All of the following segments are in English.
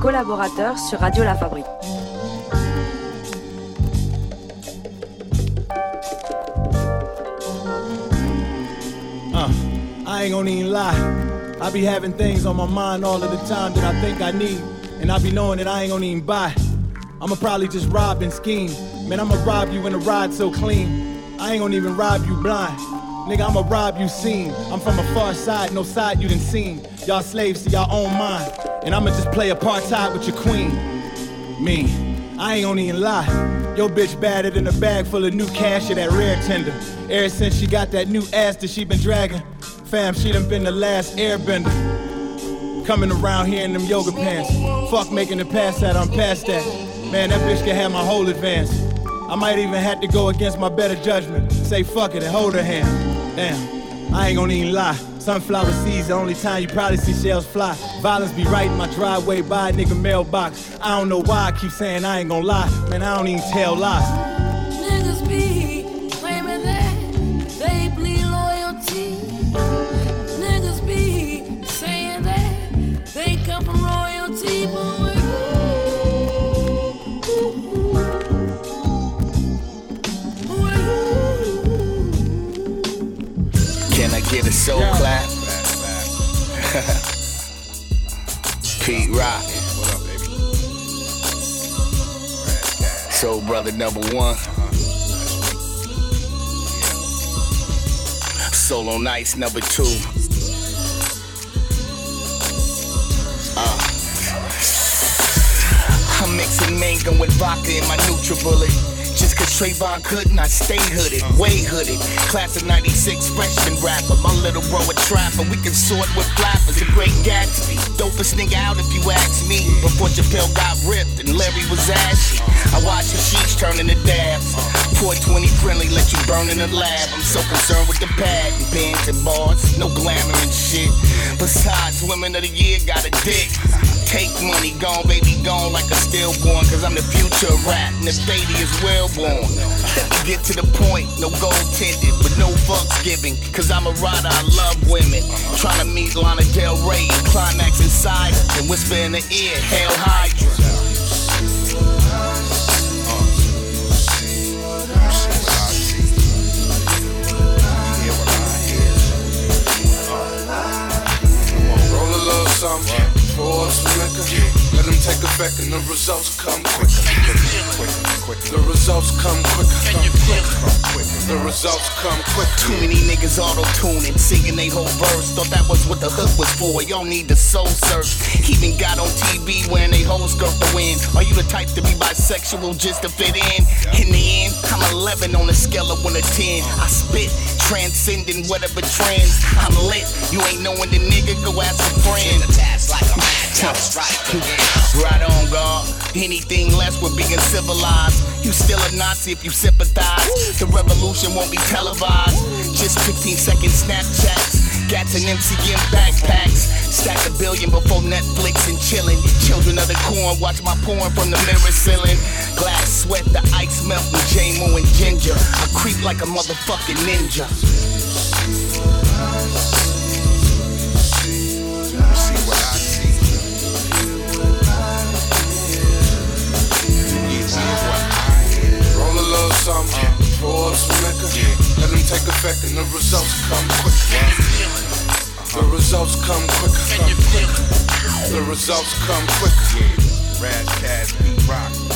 collaborateurs sur Radio La Fabrique. Uh, I ain't gonna even lie. I be having things on my mind all of the time that I think I need, and I be knowing that I ain't gonna even buy. I'ma probably just rob and scheme. Man, I'ma rob you in a ride so clean. I ain't gonna even rob you blind. Nigga, I'ma rob you seen. I'm from a far side, no side you done seen. Y'all slaves to y'all own mind. And I'ma just play apartheid with your queen. Me, I ain't gonna even lie. Yo bitch battered in a bag full of new cash of that rare tender. Ever since she got that new ass that she been dragging. Fam, she done been the last airbender. Coming around here in them yoga pants. Fuck making the pass that I'm past that. Man, that bitch can have my whole advance. I might even have to go against my better judgment. Say fuck it and hold her hand. Damn, I ain't gonna even lie. Sunflower seeds, the only time you probably see shells fly. Violence be right in my driveway by a nigga mailbox. I don't know why I keep saying I ain't gonna lie. Man, I don't even tell lies. Get a clap? Pete Rock. Soul brother number one. Solo nights number two. Uh. I'm mixing mango with vodka in my NutriBullet. Cause Trayvon couldn't, I stay hooded, way hooded. Class of 96 freshman rapper. My little bro a trapper. We can sort with flappers. The great Gatsby. Dopest nigga out if you ask me. Before Chappelle got ripped and Larry was ashy. I watch the sheets turn into dabs. 420 friendly, let you burn in the lab. I'm so concerned with the pad and pins and bars. No glamour and shit. Besides, women of the year got a dick. Cake money gone, baby gone like a stillborn. Cause I'm the future of rap and the baby is well born. Me get to the point, no gold tinted, but no fucks giving. Cause I'm a rider, I love women. Trying to meet Lana Del Rey climax inside and whisper in the ear, Hail Hydra. Something, some liquor. Let them take effect and the results come quicker. The results come quicker. The results come quicker. Too many niggas auto tuning, singing they whole verse. Thought that was what the hook was for. Y'all need the soul search. Even got on TV wearing they whole skirt to win. Are you the type to be bisexual just to fit in? In the end, I'm 11 on a scale of 1 to 10. I spit, transcending whatever trends. I'm lit. You ain't knowing the nigga, go ask a friend. Right on, God. Anything less would being civilized. You still a Nazi if you sympathize. The revolution won't be televised. Just 15 second Snapchats. Gats and MCM backpacks. Stack a billion before Netflix and chillin'. Children of the corn, watch my porn from the mirror ceiling. Glass sweat, the ice melt with J-Mo and Ginger. I creep like a motherfucking ninja. Results come quicker. Raz Cash Beat Rock.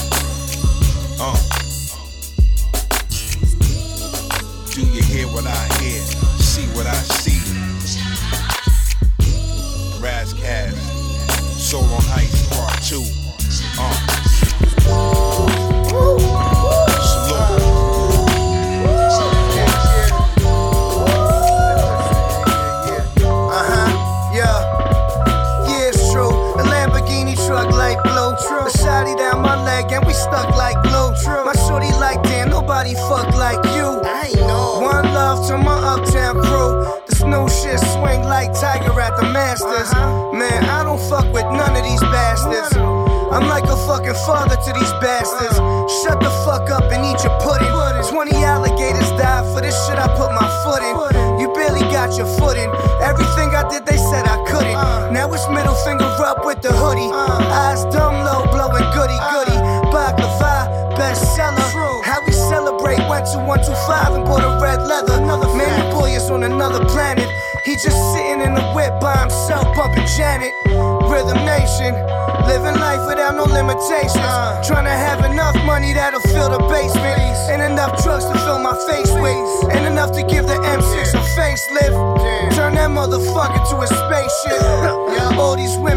Motherfucker to a spaceship. yeah. All these women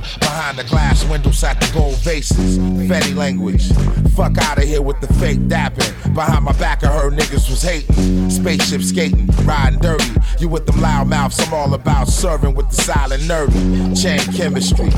Behind the glass windows sat the gold vases. Fetty language. Fuck out of here with the fake dapping. Behind my back, I heard niggas was hating. Spaceship skating, riding dirty. You with them loud mouths, I'm all about serving with the silent nerdy. Chain chemistry.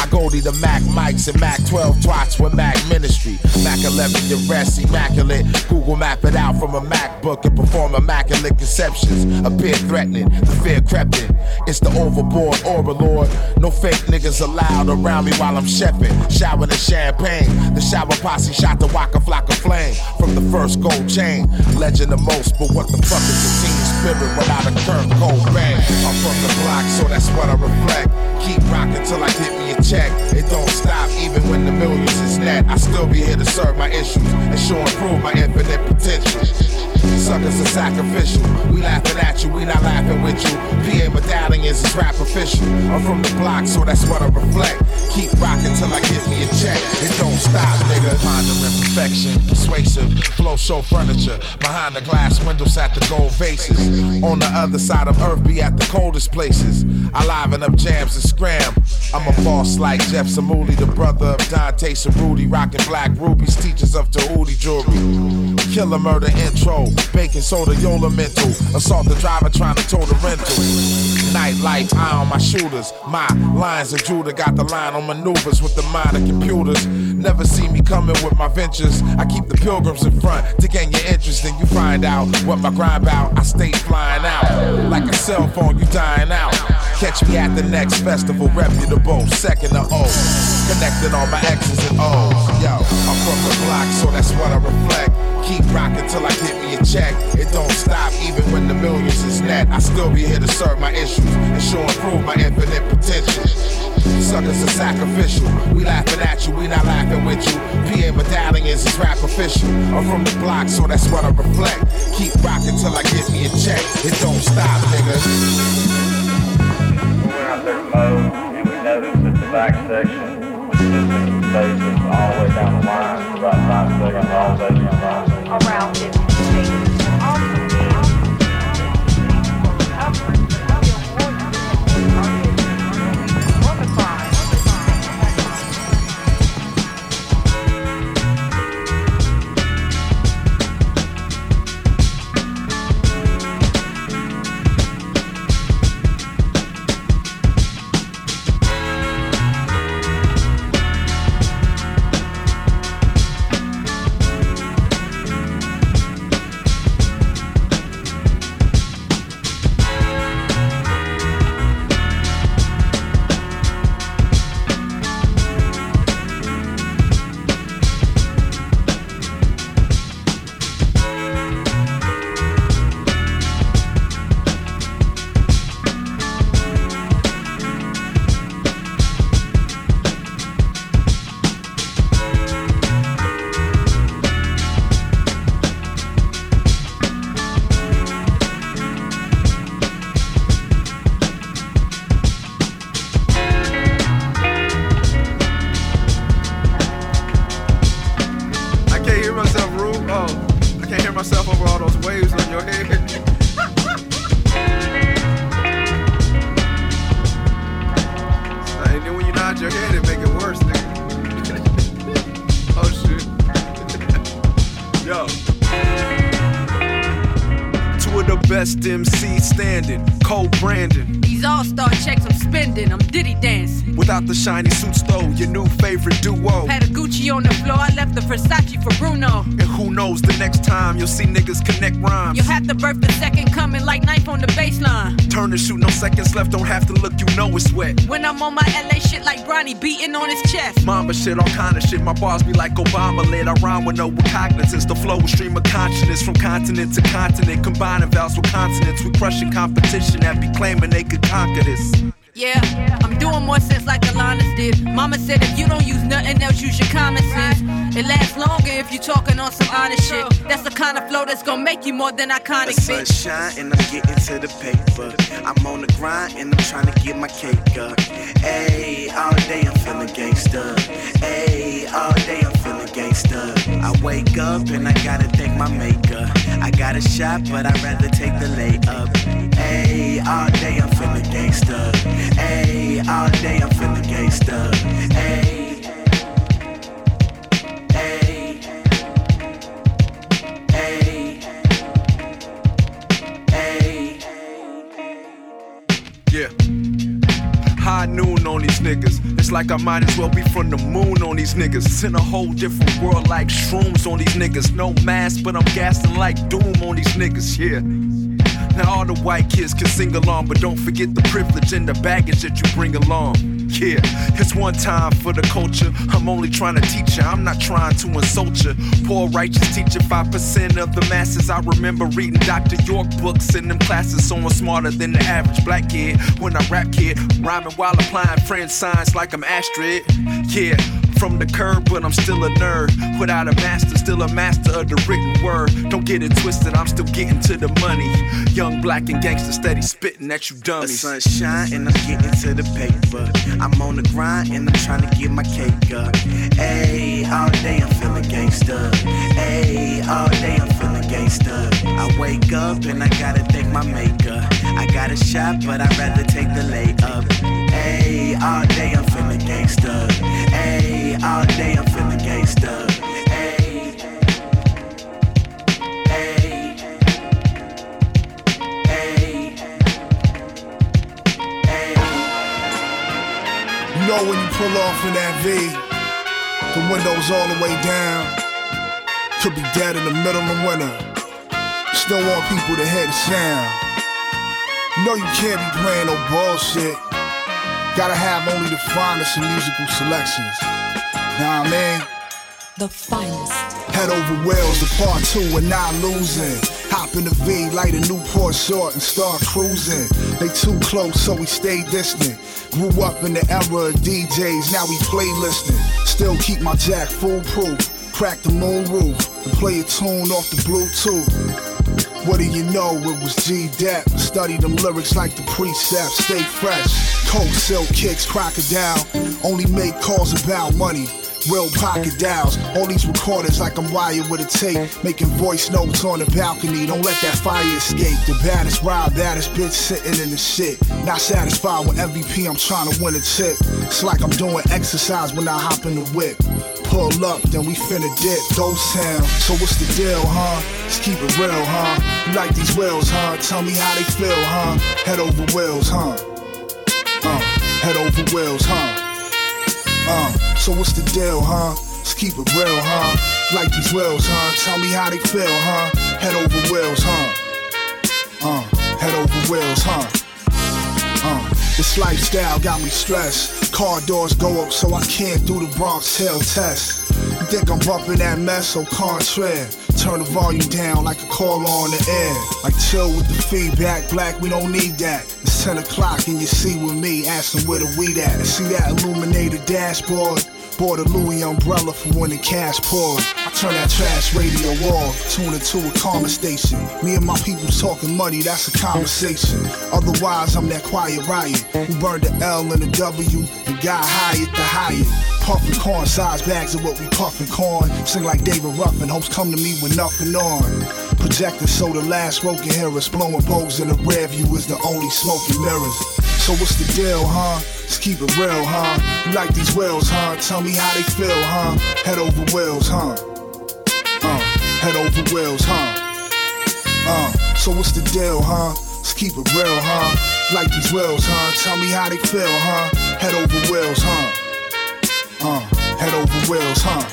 I go to the Mac mics and Mac 12 twats with Mac ministry. Mac 11, your rest immaculate. Google map it out from a MacBook and perform immaculate conceptions. Appear threatening, the fear crept in. It's the overboard overlord. No fake niggas allowed around me while I'm chefing. Showering in champagne. The shower posse shot the Waka Flocka flame from the first gold chain. Legend the most, but what the fuck is a team spirit without a Kurt Cobain? I'm from the block, so that's what I reflect. Keep rocking till I get me a check. It don't stop even when the millions is net. I still be here to serve my issues and show and prove my infinite potential. Suckers are sacrificial. We laughing at you, we not laughing with you. PA medallions is rap official. I'm from the block, so that's what I reflect. Keep rocking till I get me a check. It don't stop, nigga. Pondering perfection, persuasive, flow show furniture. Behind the glass windows at the gold vases. On the other side of earth, be at the coldest places. I liven up jams and scram. I'm a boss like Jeff Samuli, the brother of Dante Cerruti, rocking black rubies, teachers of Tahuti jewelry. Killer murder intro, baking soda, Yola mental. Assault the driver trying to tow the rental. Nightlight, eye on my shooters. My lines of Judah got the line on maneuvers with the mind of computers. Never see me coming with my ventures. I keep the pilgrims in front to gain your interest, and you find out what my grind bout. I stay flying out like a cell phone, you dying out. Catch me at the next festival, reputable, second to O. Connecting all my X's and O's. Yo, I'm from the block, so that's what I reflect. Keep rocking till I get me a check. It don't stop even when the millions is net. I still be here to serve my issues and show and prove my infinite potential. Suckers are sacrificial. We laughing at you, we not laughing with you. PA medallions is rap official. I'm from the block, so that's what I reflect. Keep rocking till I get me a check. It don't stop, nigga. We went out there mow, and we noticed that the back section all the down the line about five seconds. Around 50 don't have to look, you know it's wet. When I'm on my LA shit like Bronny beating on his chest. Mama shit, all kind of shit. My bars be like Obama lit. I rhyme with no cognizance. The flow is stream of consciousness from continent to continent. Combining vowels with consonants. We crushing competition that be claiming they could conquer this. Yeah, I'm doing more sense like Alanis did. Mama said if you don't use nothing else, use your common if you talking on some honest shit. That's the kind of flow that's gonna make you more than iconic, The bitch. sunshine and I'm getting to the paper. I'm on the grind and I'm trying to get my cake up. Ayy, all day I'm feeling gangsta. Ayy, all day I'm feeling gangsta. I wake up and I gotta thank my maker. I got a shot, but I'd rather take the layup. Ayy, all day I'm feeling gangsta. Ayy, all day I'm feeling gangsta. Ayy. Ayy. Niggas. It's like I might as well be from the moon on these niggas. In a whole different world like shrooms on these niggas. No mask, but I'm gassing like doom on these niggas, yeah. Now all the white kids can sing along, but don't forget the privilege and the baggage that you bring along. Yeah, it's one time for the culture. I'm only trying to teach you, I'm not trying to insult you. Poor righteous teacher, 5% of the masses. I remember reading Dr. York books in them classes, so I'm smarter than the average black kid. When I rap kid, rhyming while applying French signs like I'm Astrid. Yeah, from the curb, but I'm still a nerd. Without a master, still a master of the written word. Don't get it twisted, I'm still getting to the money. Young black and gangster steady spitting at you dummies. The sunshine and I'm getting to the paper. I'm on the grind and I'm trying to get my cake up. Hey, all day I'm feeling gangster. Hey, all day I'm feeling gangster. I wake up and I gotta thank my maker. I got a shot, but I'd rather take the lay layup. Ayy, all day I'm feeling gangsta. Ayy, all day I'm feeling gangsta. You know when you pull off in that V, the windows all the way down. Could be dead in the middle of winter. Still want people to hear the sound. Know you can't be playing no bullshit. Gotta have only the finest in musical selections. Know what I mean? The finest. Head over wheels, the part two, and not losing. Hop in the V, light a Newport short, and start cruising. They too close, so we stay distant. Grew up in the era of DJs, now we play playlisting. Still keep my jack foolproof. Crack the moon roof and play a tune off the Bluetooth. What do you know? It was G Dep. Study them lyrics like the precepts. Stay fresh. Cold silk kicks, crocodile. Only make calls about money. Real pocket dials. All these recordings like I'm wired with a tape. Making voice notes on the balcony. Don't let that fire escape. The baddest ride, baddest bitch sitting in the shit. Not satisfied with MVP, I'm trying to win a tip. It's like I'm doing exercise when I hop in the whip. Pull up, then we finna dip. Ghost town. So what's the deal, huh? Let's keep it real, huh? You like these wheels, huh? Tell me how they feel, huh? Head over wheels, huh? Head over wheels, huh? Uh, so what's the deal, huh? Let's keep it real, huh? Like these wheels, huh? Tell me how they feel, huh? Head over wheels, huh? Uh, head over wheels, huh? Uh, this lifestyle got me stressed. Car doors go up so I can't do the Bronx Hill test. You think I'm bumping that mess, so contraire. Turn the volume down like a caller on the air. Like chill with the feedback, black, we don't need that. It's 10 o'clock and you see with me, asking where the weed at. See that illuminated dashboard? Bought a Louis umbrella for when the cash poured. I turn that trash radio off, tune it to a karma station. Me and my people talking money, that's a conversation. Otherwise, I'm that quiet riot who burned the L and the W and got at the Hyatt. Puffin' corn size bags of what we puffin' corn. Sing like David Ruffin, hopes come to me with nothing on. Projecting so the last row can hear us blowing bows in the rear view is the only smoking mirrors. So what's the deal, huh? Let's keep it real, huh? You like these wheels, huh? Tell me how they feel, huh? Head over wheels, huh? Uh, head over wheels, huh? Uh, so what's the deal, huh? Let's keep it real, huh? Like these wheels, huh? Tell me how they feel, huh? Head over wheels, huh? Uh, head over wheels, huh?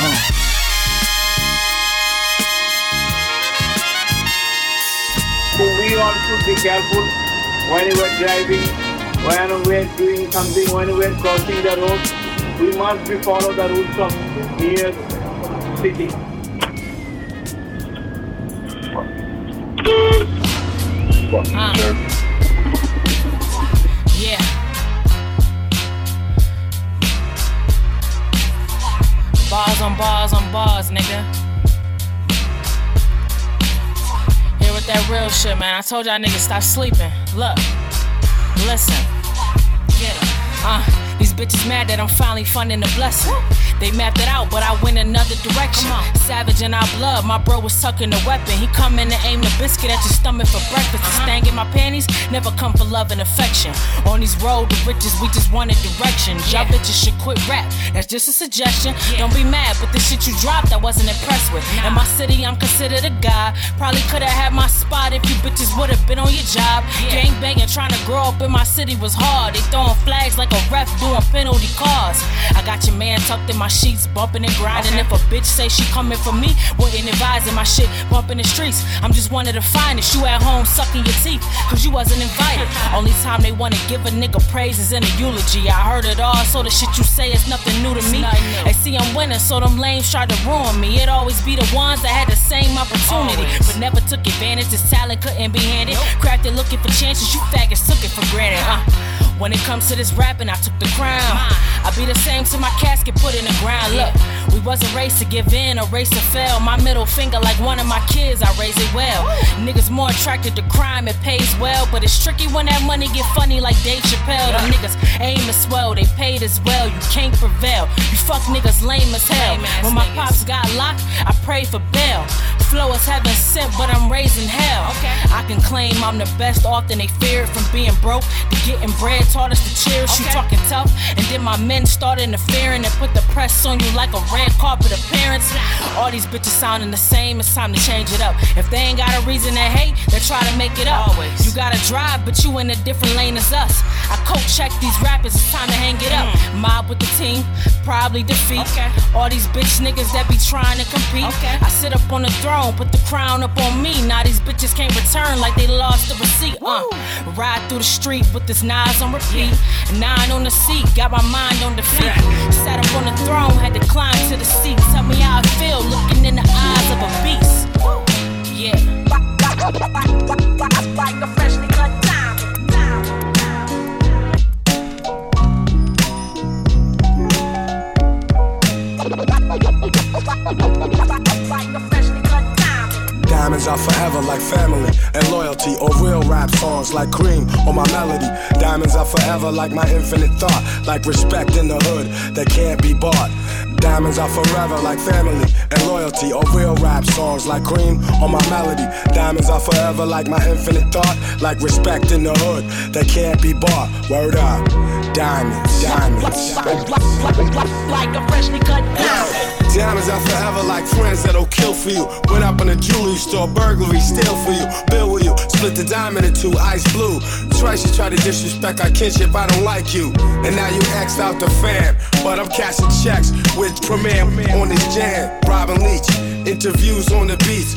Uh. We all should be careful when we're driving, when we're doing something, when we're crossing the road. We must be follow the rules of near city. Uh. Yeah. Bars on bars on bars, nigga. That real shit, man. I told y'all niggas stop sleeping. Look, listen. Get it. Uh, these bitches mad that I'm finally funding the blessing. They mapped it out, but I went another direction. Savage in our blood, my bro was sucking the weapon. He come in to aim the biscuit at your stomach for breakfast. The uh-huh. stang in my panties never come for love and affection. On these road to riches, we just wanted direction. Y'all bitches should quit rap. That's just a suggestion. Don't be mad, but the shit you dropped, I wasn't impressed with. In my city, I'm considered a guy. Probably could have had my spot if you bitches would have been on your job. Gang banging, trying to grow up in my city was hard. They throwing flags like a ref doing penalty calls. I got your man tucked in my sheets, bumping and grinding. If a bitch say she coming for me, wouldn't advising my shit bumping the streets. I'm just one of the finest. You at home sucking your teeth, cause you wasn't invited. Only time they wanna give a nigga praise is in a eulogy. I heard it all, so the shit you say is nothing new to me. They see I'm winning, so them lames try to ruin me. It always be the ones that had the same opportunity, but never took advantage. This talent couldn't be handed. Crafted looking for chances, you faggots took it for granted. Uh. When it comes to this rapping, I took the crown. I be the same to my casket put in the ground. Look, we wasn't raised to give in or race to fail. My middle finger, like one of my kids, I raise it well. Niggas more attracted to crime, it pays well. But it's tricky when that money get funny like Dave Chappelle. Them niggas aim as swell, they paid as well. You can't prevail. You fuck niggas lame as hell. When my pops got locked, I prayed for bail. Flow is heaven sent, but I'm raising hell. I can claim I'm the best, often they fear it from being broke to getting bread. Taught us to cheers, you talking tough. And then my men started interfering and put the press on you like a red carpet appearance. All these bitches sounding the same, it's time to change it up. If they ain't got a reason to hate, they try to make it up. You gotta drive, but you in a different lane as us. I coat check these rappers, it's time to hang it up. Mob with the team, probably defeat. All these bitch niggas that be trying to compete. I sit up on the throne, put the crown up on me. Now these bitches can't return like they lost the receipt. Uh, ride through the street with this knives on repeat. Nine on the seat, got my mind on defeat. Sat up on the throne, had to climb to the seat. Tell me how I feel looking in the eyes of a beast. Yeah. Like a freshly cut diamond. Like a. Diamonds are forever like family and loyalty, or real rap songs like cream or my melody. Diamonds are forever like my infinite thought, like respect in the hood that can't be bought. Diamonds are forever like family and loyalty, or real rap songs like cream or my melody. Diamonds are forever like my infinite thought, like respect in the hood that can't be bought. Word up, diamonds, diamonds. Like a freshly cut diamond. Diamonds are forever like friends that'll kill for you. Went up in a jewelry store, burglary, steal for you, bill with you. Split the diamond in two, ice blue. Twice you try to disrespect our kinship, I don't like you. And now you axed out the fam. But I'm cashing checks with Premier on this jam. Robin Leach, interviews on the beach.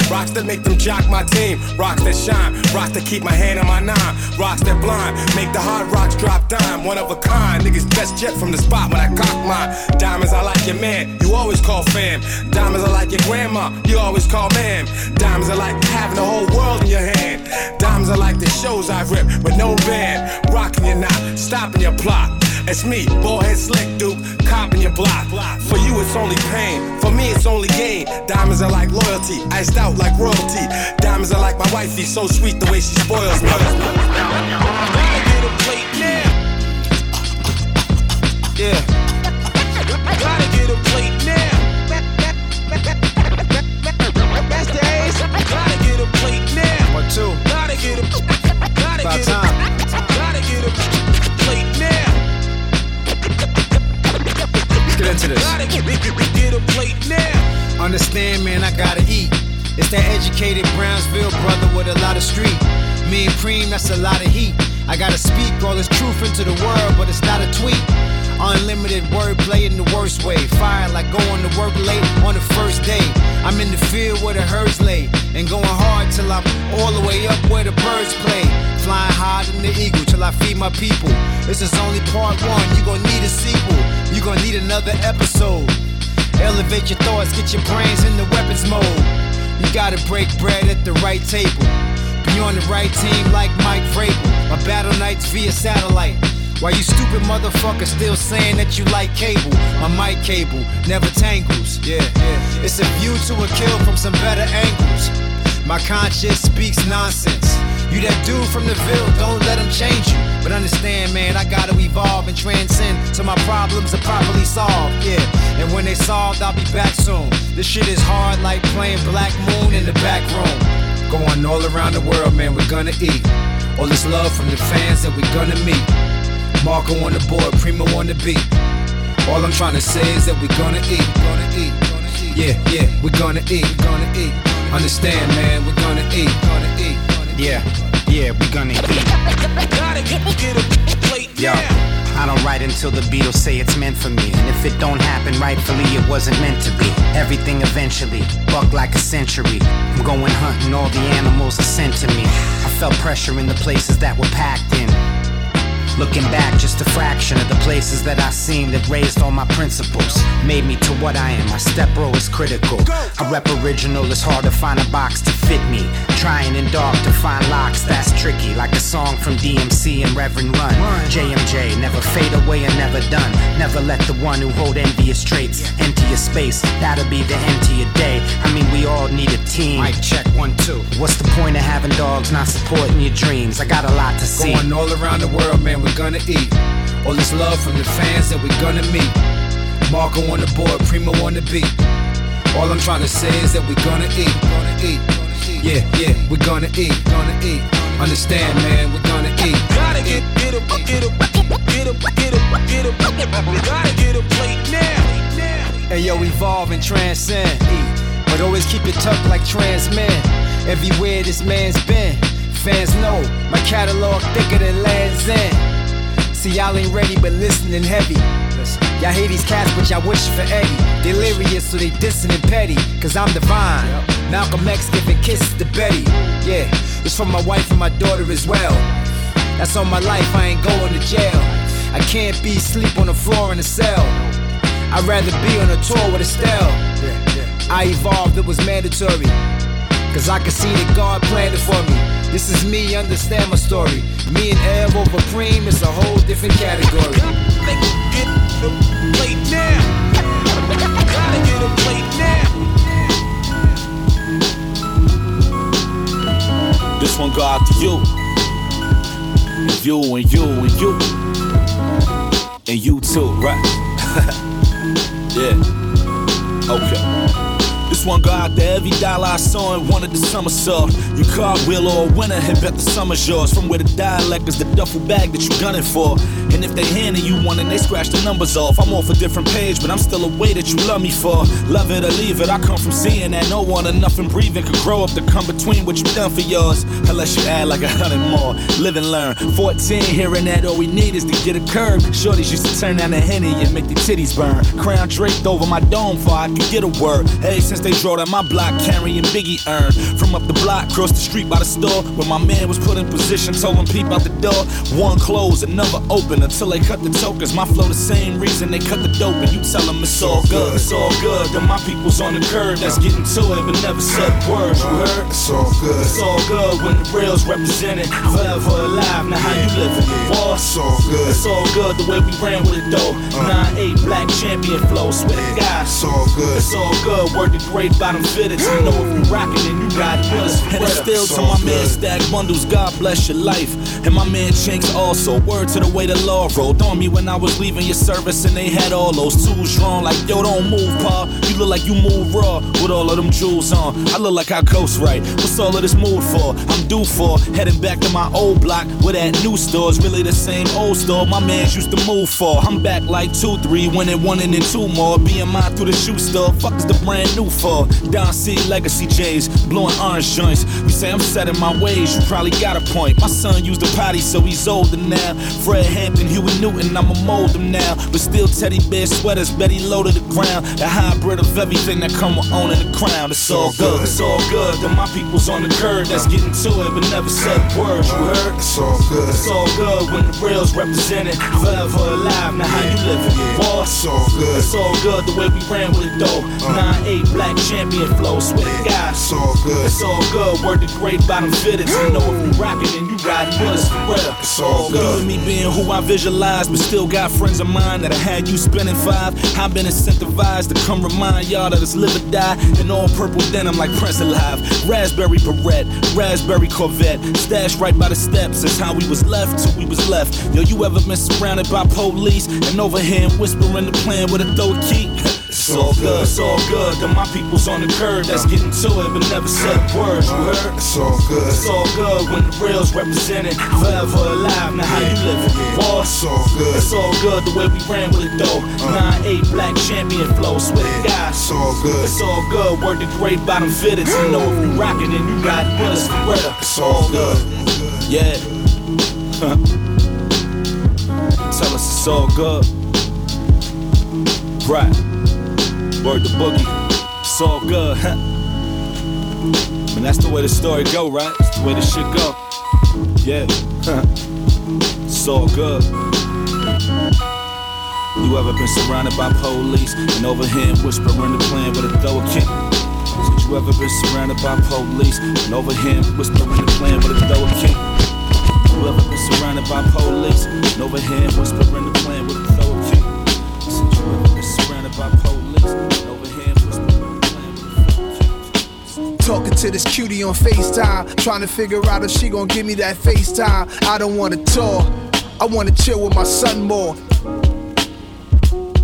rocks that make them jock my team, rocks that shine, rocks that keep my hand on my nine, rocks that blind, make the hard rocks drop dime. One of a kind, niggas best jet from the spot when I cock mine. Diamonds, I like your man, you always call fam. Diamonds, I like your grandma, you always call ma'am. Diamonds are like having the whole world in your hand. Diamonds are like the shows I rip with no band. Rocking your knot, stopping your plot. It's me, ballhead slick duke, copping your block. For you, it's only pain. For me, it's only gain. Diamonds are like loyalty, iced out like royalty. Diamonds are like my wifey, so sweet the way she spoils me. Yeah. Gotta get a plate now. That's the ace. Gotta get a plate now. One, two. Gotta get a. Gotta About get time. a. Gotta get into this. Understand, man, I gotta eat. It's that educated Brownsville brother with a lot of street. Me and cream, that's a lot of heat. I gotta speak all this truth into the world, but it's not a tweet. Unlimited wordplay in the worst way. Fire like going to work late on the first day. I'm in the field where the herds lay. And going hard till I'm all the way up where the birds play. Flying higher than the eagle till I feed my people. This is only part one. You gon' need a sequel. You gon' need another episode. Elevate your thoughts, get your brains in the weapons mode. You gotta break bread at the right table. Be on the right team like Mike Vrabel. My battle nights via satellite. Why you stupid motherfuckers still saying that you like cable? My mic cable never tangles. Yeah, yeah. It's a view to a kill from some better angles. My conscience speaks nonsense. You that dude from the Ville, don't let him change you. But understand, man, I gotta evolve and transcend so my problems are properly solved. Yeah, and when they solved, I'll be back soon. This shit is hard like playing Black Moon in the back room. Going all around the world, man, we're gonna eat. All this love from the fans that we're gonna meet. Marco on the board, Primo on the beat. All I'm trying to say is that we're gonna eat, gonna eat, gonna eat. Yeah, yeah, we're gonna eat, gonna eat. Understand, man, we're gonna eat, gonna eat. Yeah, yeah, we're gonna eat. Gotta get, get a plate Yo, I don't write until the Beatles say it's meant for me. And if it don't happen rightfully, it wasn't meant to be. Everything eventually, buck like a century. I'm going hunting, all the animals are sent to me. I felt pressure in the places that were packed in. Looking back, just a fraction of the places that I seen that raised all my principles. Made me to what I am. My step bro is critical. I rep original, it's hard to find a box to fit me. Trying in dark to find locks, that's tricky. Like a song from DMC and Reverend Run. JMJ, never fade away and never done. Never let the one who hold envious traits empty your space. That'll be the empty your day. I mean, we all need a team. Mic check one, two. What's the point of having dogs not supporting your dreams? I got a lot to see. Going all around the world, man, we're gonna eat. All this love from the fans that we're gonna meet. Marco on the board, Primo on the beat. All I'm trying to say is that we're gonna eat, gonna eat. Yeah, yeah, we're gonna eat, gonna eat. Understand, man, we're gonna eat. Gotta get, get a, get a, get a, get a, get a, gotta get a plate now. Hey yo, evolve and transcend. But always keep it tucked like trans men. Everywhere this man's been, fans know my catalog thicker than Land's End. See, y'all ain't ready, but listening heavy. Y'all hate these cats, but y'all wish for Eddie. Delirious, so they dissing and petty. Cause I'm divine. Malcolm X giving kisses to Betty. Yeah, it's from my wife and my daughter as well. That's all my life, I ain't going to jail. I can't be sleep on the floor in a cell. I'd rather be on a tour with Estelle. I evolved, it was mandatory. Cause I can see that God planned it for me. This is me, understand my story. Me and Ev over cream, it's a whole different category. Get the plate now. Gotta get a plate now. This one go out to you. And you and you and you. And you too, right? yeah. Okay. This one out to every dollar I saw and wanted the summer saw. You cartwheel or a winner and bet the summer's yours. From where the dialect is the duffel bag that you gunning for. And if they handing you one and they scratch the numbers off, I'm off a different page, but I'm still a way that you love me for. Love it or leave it, I come from seeing that no one or nothing breathing could grow up to come between what you done for yours. Unless you add like a hundred more. Live and learn. 14, hearing that all we need is to get a curve. Shorties used to turn down the henny and make the titties burn. Crown draped over my dome for I could get a word. Hey, since they drove down my block carrying Biggie earn. From up the block, across the street by the store, where my man was put in position, told him peep out the door. One closed, another open until they cut the tokens. My flow the same reason they cut the dope, and you tell them it's all good, it's all good. Then my people's on the curb that's getting to it, but never said words. You heard? It's all good. It's all good when the real's represented. Forever alive, now how you living? Boy, It's all good. It's all good the way we ran with it though. Uh. 9-8 black champion flow, swear to God. It's all good. It's all good. Word to great bottom fitteds. You know if you rockin' then you got us. And it's still to my man Stack Bundles. God bless your life. And my man Chinx also. Word to the way the rolled on me when I was leaving your service and they had all those tools drawn. Like yo, don't move, pa. You look like you move raw with all of them jewels on. I look like I coast right. What's all of this mood for? I'm due for heading back to my old block where that new store's really the same old store my mans used to move for. I'm back like two, three, winning one and then two more. BMI through the shoe store. Fuck is the brand new for? Don C Legacy J's, blowing orange joints. You say I'm set in my ways, you probably got a point. My son used a potty, so he's older now. Fred Hampton, Huey Newton, I'ma mold him now. But still teddy bear sweaters, Betty low to the ground. The hybrid of everything that come with owning the crown. It's all good, it's all good. Then my people's on the curb that's getting to it, but never said words. You heard? It's all good. It's all good when the real's represented. Forever alive, now how you living? Boy, It's all good. it's all good the way we ran with it though. Uh. 9-8 black champion flow, swear to God. It's all good. It's all good, word to great bottom fitted. You know if you rockin' and you riding with us for real. It's all good. good. with me being who I visualize, but still got friends of mine that I had you spending five. I've been incentivized to come remind y'all that it's live or die. In all purple denim like Prince Alive. Raspberry Beret, raspberry Corvette. Stashed right by the steps, that's how we was left till we was left. Yo, you ever been surrounded by police and over here whispering the plan with a throw key? It's all good, it's all good. Then my people's on the curb that's getting to it, but never said words. You heard? It's all good. It's all good when the real's represented. Forever alive, now how you living? Boy, It's all good. it's all good the way we ran with it though. Uh. 9-8 black champion flow, swear to God. It's all good. It's all good, word to great bottom fitted. You know if you rockin' and you with us for. It's all good. Yeah. Tell us it's all good. Right. Word to boogie. It's all good, huh? And that's the way the story go, right? It's the way the shit go. Yeah. Huh. It's all good. You ever been surrounded by police and over here whispering the plan with a throw a kick? Said you ever been surrounded by police and over here whispering the plan with a throw a kick? You ever been surrounded by police and over here whispering the plan with a Talking to this cutie on FaceTime, trying to figure out if she gon' give me that FaceTime. I don't wanna tour, I wanna chill with my son more.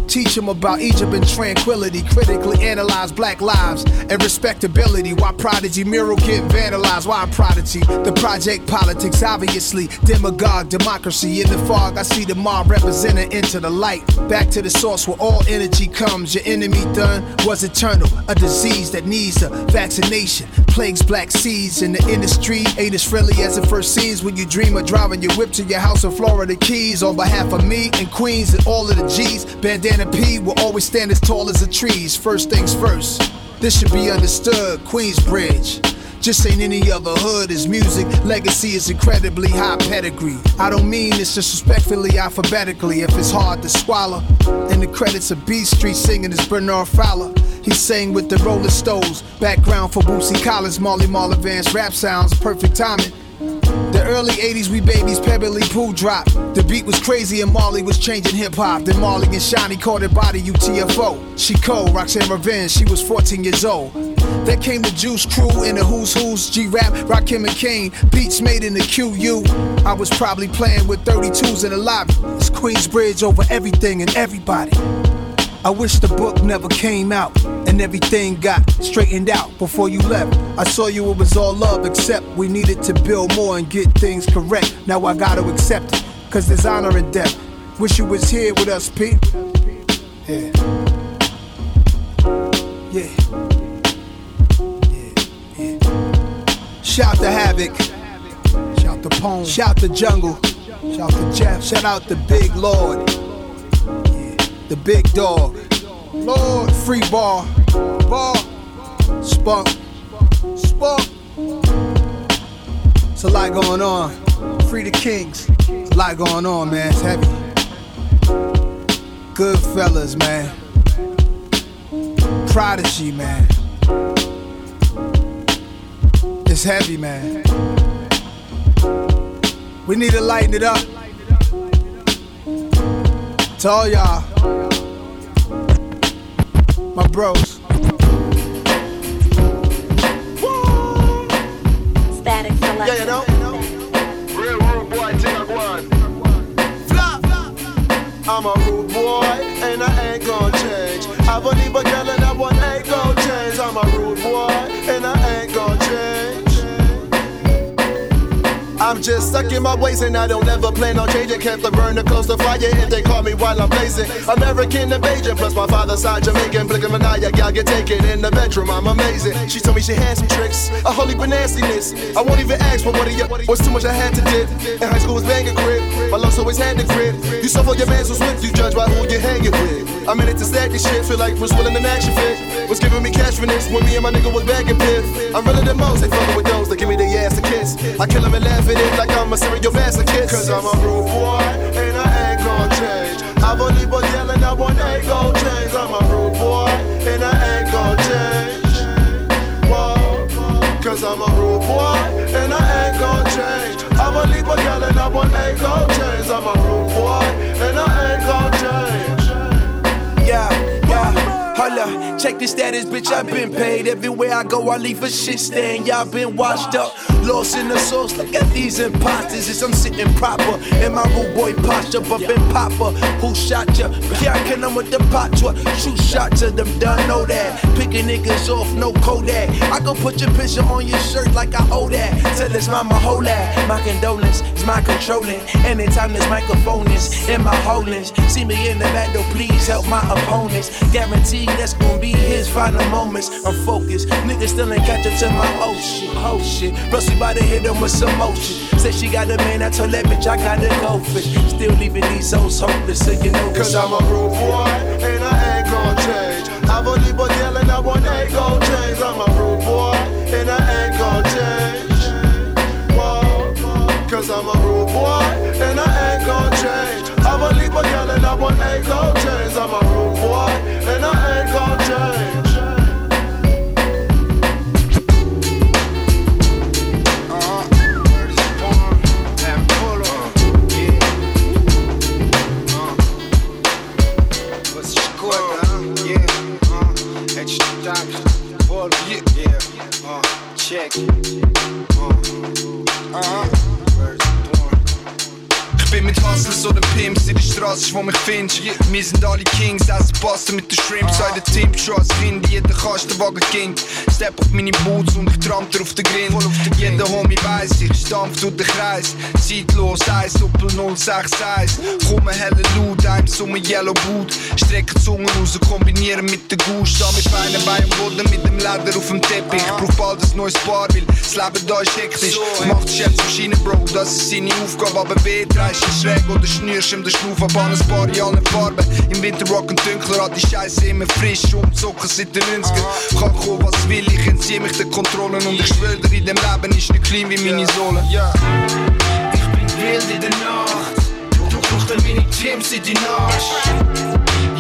Teach them about Egypt and tranquility. Critically analyze black lives and respectability. Why Prodigy mural get vandalized? Why Prodigy? The project politics, obviously. Demagogue, democracy. In the fog, I see the mob represented into the light. Back to the source where all energy comes. Your enemy done was eternal. A disease that needs a vaccination. Plagues black seeds in the industry. Ain't as friendly as it first seems when you dream of driving your whip to your house in Florida Keys. On behalf of me and Queens and all of the G's, Bandana P will always stand as tall as the trees. First things first. This should be understood. Queensbridge. Just ain't any other hood. His music legacy is incredibly high pedigree. I don't mean this disrespectfully, alphabetically. If it's hard to swallow, in the credits of B Street singing is Bernard Fowler. He sang with the Rolling Stones. Background for Bootsy Collins, Marley Marl advanced rap sounds, perfect timing. Early 80s, we babies, Pebblee Poo dropped. The beat was crazy and Marley was changing hip hop. Then Marley and Shanté caught it body UTFO. She cold, Roxanne Revenge, she was 14 years old. Then came the Juice Crew in the Who's Who's, G Rap, Rakim and Kane. Beats made in the QU. I was probably playing with 32s in the lobby. It's Queensbridge over everything and everybody. I wish the book never came out and everything got straightened out before you left. I saw you, it was all love, except we needed to build more and get things correct. Now I gotta accept it, cause there's honor in death. Wish you was here with us, Pete. Yeah. Yeah. Yeah. Yeah. Shout to Havoc. Shout to Pone. Shout to Jungle. Shout to Jeff. Shout out to Big Lord the big dog. Lord, free ball, ball, spunk, spunk. It's a lot going on. Free the kings. A lot going on, man. It's heavy. Good fellas, man. Prodigy, man. It's heavy, man. We need to lighten it up. To all y'all my bros. Statik Selektah. Yeah, you know. Real rude boy, take a one. I'm a rude boy, and I ain't gonna change. I believe a girl and that one ain't gonna change. I'm a rude boy, and I ain't gonna change. I'm just stuck in my ways and I don't ever plan on changing. Kept the burner close to fire if they call me while I'm blazing. American Bajan, plus my father's side Jamaican. Blick of an eye, y'all get taken in the bedroom. I'm amazing. She told me she had some tricks, a holy nastiness. I won't even ask for what you was too much I had to did. In high school was banging crib, my loves always had the grit. You suffer your mans was with, you judge by who you hanging with. I'm in it to stack this shit, feel like Bruce Willis an action fit. Was giving me cash for this when me and my nigga was bagging piff. I'm realer than most, they fucking with those that give me the ass to kiss. I kill them and laugh at it like I'm a serial masochist. Cause I'm a rude boy and I ain't gonna change. I've only been yelling, I want ain't gonna change. I'm a rude boy and I ain't gonna change. Whoa. Cause I'm a rude boy and I ain't gonna change. I've only been yelling, I want ain't gonna change. I'm a rude boy and I ain't gonna change. Yeah. Check the status, bitch. I've been paid. Everywhere I go, I leave a shit stain. Y'all been washed up, lost in the sauce. Look at these imposters. As I'm sitting proper in my rude boy posture. Been popper, who shot ya? Can't kill them with the patwa. Shoot shots at them, done know that. Picking niggas off, no Kodak. I go put your picture on your shirt like I owe that. Tell this mama, hold that. My condolence is my controlling. Anytime this microphone is in my holdings. See me in the battle, please help my opponents. Guarantee that's gonna be his final moments. I'm focused, niggas still ain't catch up to my oh shit, oh shit. Plus, we bout to hit them with some motion. Said she got a man, I told that bitch I gotta go fish. Still leaving these hoes hopeless, so you know Cause I'm a rude boy, and I ain't gonna change. I've only been yelling, I want gonna wagen kind. Step auf meine boots und ich tramp auf den Grind. Voll auf stampf durch den Kreis. Zeitlos, 1 Doppel 061. Komme helle Loot, einem Summe Yellow Boot. Strecke Zungen raus, kombinieren mit der Gusch. Sta mit Beinen bei dem Boden, mit dem Leder auf dem Teppich. Ich brauch bald ein neues Paar, weil das Leben da ist hektisch. Macht jetzt Maschine, Bro, das ist seine Aufgabe. Aber weh, dreist ihn schräg oder schnürst ihm den Schnuff ab an ein Paar in allen Farben. Im Winter rocken dunkler, hat die Scheiße immer frisch. Umzocken seit den 90ern. Kann kommen, was will, ich entziehe mich den Kontrollen. Und ich schwöre in dem Leben ist nicht klein wie meine Sohle. Ich bin wild in. Du an meine in.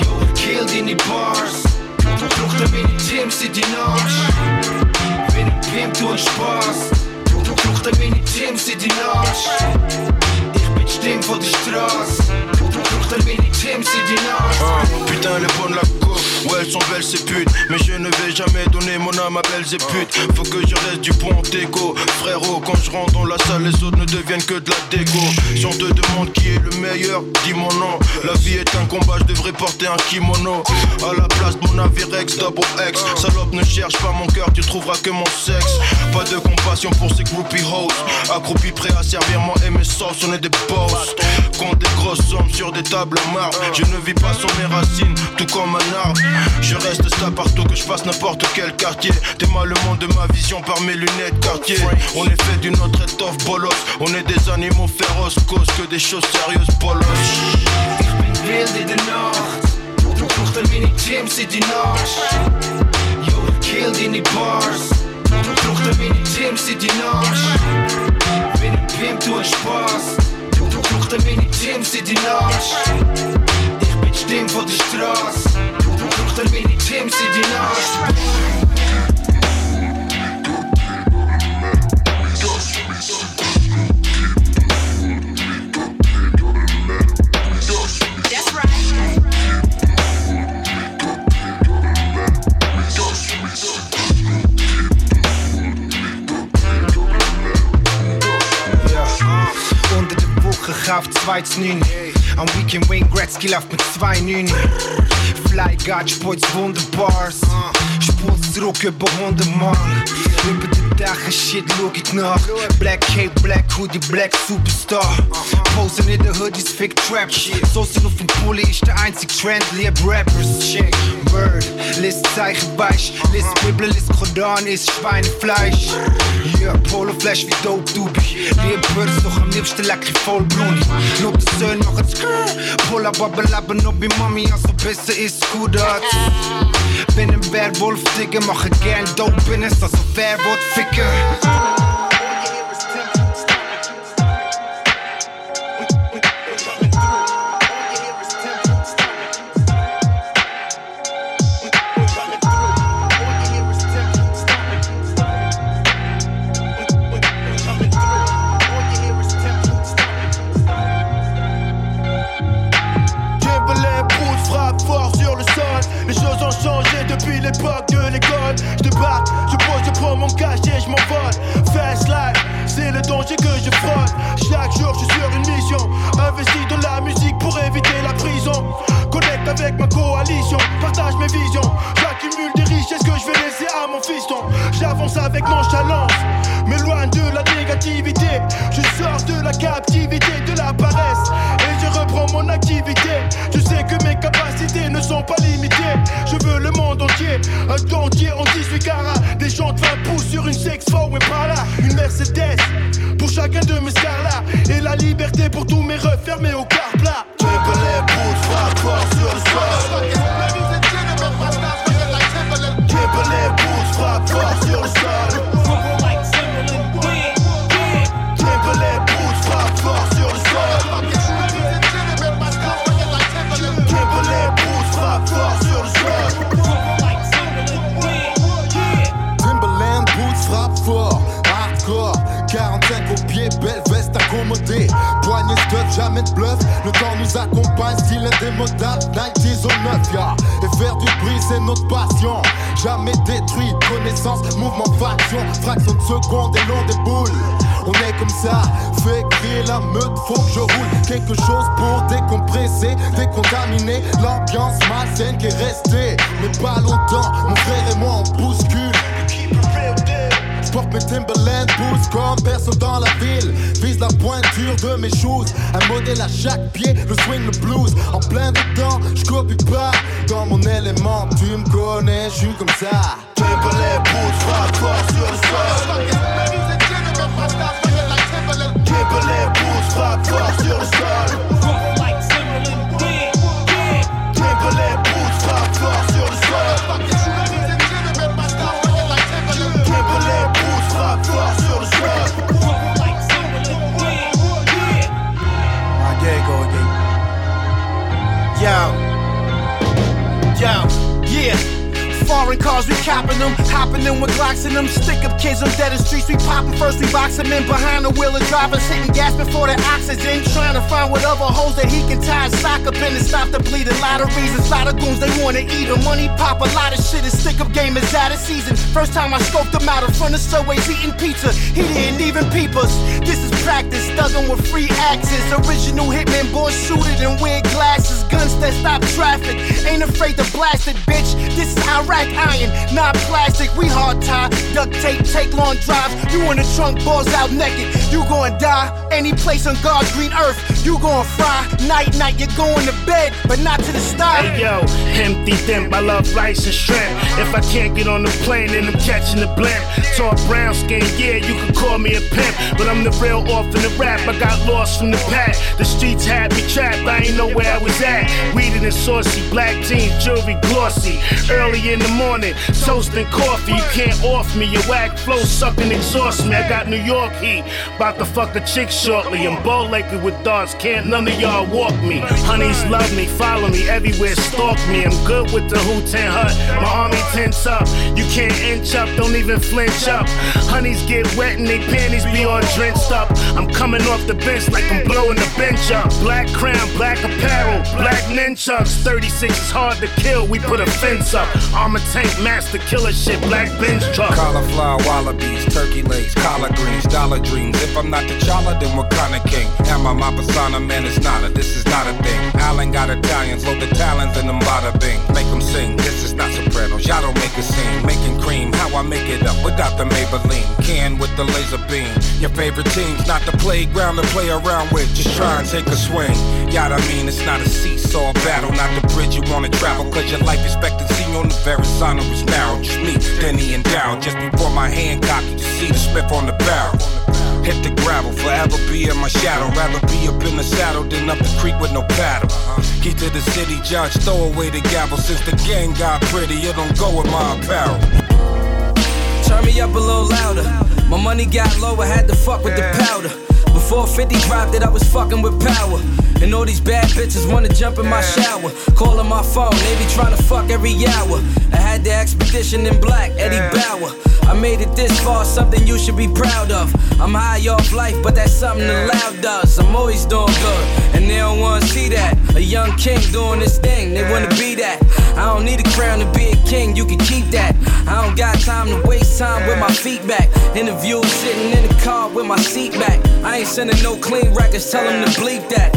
Yo, ich kill deine Bars. Du an meine in Arsch. Wenn tu ein Spaß. Du an meine in Arsch. Ich bin Stimm von der Straße. Du an meine putain, ouais elles sont belles ces putes. Mais je ne vais jamais donner mon âme à belles et putes. Faut que je reste du bon déco Frérot, quand je rentre dans la salle les autres ne deviennent que de la déco Si on te demande qui est le meilleur, dis mon nom. La vie est un combat, je devrais porter un kimono. À la place mon navire ex, double X. Salope ne cherche pas mon cœur, tu trouveras que mon sexe. Pas de compassion pour ces groupie hoes Accroupis prêts à servir moi et mes sauces, on est des boss. Compte des grosses sommes sur des tables marbre. Je ne vis pas sur mes racines, tout comme un arbre Je reste stable partout que je fasse n'importe quel quartier T'es mal le monde de ma vision par mes lunettes quartier On est fait d'une autre étoffe bolos On est des animaux féroces, cause que des choses sérieuses bolos Ich bin wild in der Nacht. Du brauchst meine Teams in die Nacht. Yo, ich kill deine Bars. Du brauchst meine Teams in die Nacht. Bin ein Pimp, du hast Spaß. Du brauchst meine Teams in die Nacht. Ich bin die Stimme von der Straße. Du brauchst meine Teams in die Nacht. That's right. Ja. Unter der Woche kauft 2 zu 9. Am Weekend Wayne Gretzky läuft mit 2 9. like Gott, Spitz bars, Uh. Spitz zurück über de Mal. Yeah. Den Dach shit schau ich nach. Black Cape, Black Hoodie, Black Superstar. Posen in der Hoodies, Fick Trap Shit. Soßen auf dem Pulli ist der einzige Trend, lieb Rappers. Check, Word, list Zeichen weich. List Bibel, list Koran, ist Schweinefleisch. Ja, Polo Flash wie dope Dubi. Lieb Birds, doch am liebsten lecker voll Bruni. Nur die Söhne machen Skrrr. Pull up, aber laben ob wie Mami, also besser ist gut. Bin ein Werwolf, Digga, mache gern Dope Business, also wer wird ficken? Timberland est restée. Mais pas longtemps, mon frère et moi on bouscule. Je porte mes Timberland boots comme personne dans la ville. Vise la pointure de mes choses. Un modèle à chaque pied, le swing, le blues. En plein dedans, je copie pas. Dans mon élément, tu me connais, je suis comme ça. Timberland boots, frappe fort sur le sol. Timberland boots, frappe fort sur le sol. Timberland Foreign cars, we copping them, hopping in with Glocks in them. Stick up kids on dead in streets, we popping first, we box them in behind the wheel of drivers, hitting gas before the oxygen. Trying to find what other hoes that he can tie his sock up in and stop the bleed. A lot of reasons, lot of goons they wanna eat him. Money pop, a lot of shit. His stick up game is out of season. First time I scoped him out in front of Subways eating pizza, he didn't even peep us. This is practice, thuggin' with free axes. Original hitman, boy suited and weird glasses, guns that stop traffic. Ain't afraid to blast it, bitch. This is Iron, not plastic. We hard tie, duct tape, take long drives. You in the trunk, balls out naked. You gon' die any place on God's green earth. You gon' fry. Night, night, you're going to bed, but not to the star. Hey yo, empty them. I love rice and shrimp. If I can't get on the plane, then I'm catching the blimp. Tall brown skin, yeah, you can call me a pimp. But I'm the real orphan of rap. I got lost from the pack. The streets had me trapped. I ain't know where I was at. Weeded and saucy, black jeans, jewelry glossy. Early in the morning, toasting coffee. You can't off me. Your whack flow sucking exhaust me. I got New York heat. About to fuck a chick shortly. I'm bow laking with darts. Can't none of y'all walk me. Honeys love me, follow me everywhere, stalk me. I'm good with the Hooten Hut. My army tense up. You can't inch up, don't even flinch up. Honeys get wet and they panties be all drenched up. I'm coming off the bench like I'm blowing the bench up. Black crown, black apparel, black nunchucks. 36 is hard to kill, we put a fence up. Armor tank, master killer shit, black bench truck. Cauliflower wallabies, turkey legs, collard greens, dollar dreams. If I'm not T'Challa, then what kind of king? Am I my persona? Man, it's not a, this is not a thing. Allen got Italians, load the talons and them bada bing. Make them sing, this is not Sopranos, y'all don't make a scene. Making cream, how I make it up without the Maybelline. Can with the laser beam. Your favorite team's not the playground to play around with, just try and take a swing. Y'all, I mean, it's not a seesaw battle, not the bridge you wanna travel, cause your life expectancy on the Verrazano is narrow. Just me, Denny and Dow, just before my hand cocked, you see the Smith on the barrel. Hit the gravel, forever be in my shadow. Rather be up in the saddle than up the creek with no paddle. Key to the city, judge, throw away the gavel. Since the gang got pretty, it don't go with my apparel. Turn me up a little louder. My money got low, I had to fuck with the powder. Before 50 dropped it, I was fucking with power. And all these bad bitches wanna jump in my shower. Calling my phone, they be trying to fuck every hour. I had the expedition in black, Eddie Bauer. I made it this far, something you should be proud of. I'm high off life, but that's something the loud does. I'm always doing good, and they don't wanna see that. A young king doing this thing, they wanna be that. I don't need a crown to be a king, you can keep that. I don't got time to waste time with my feet back. Interview sitting in the car with my seat back. I ain't sending no clean records, tell them to bleep that.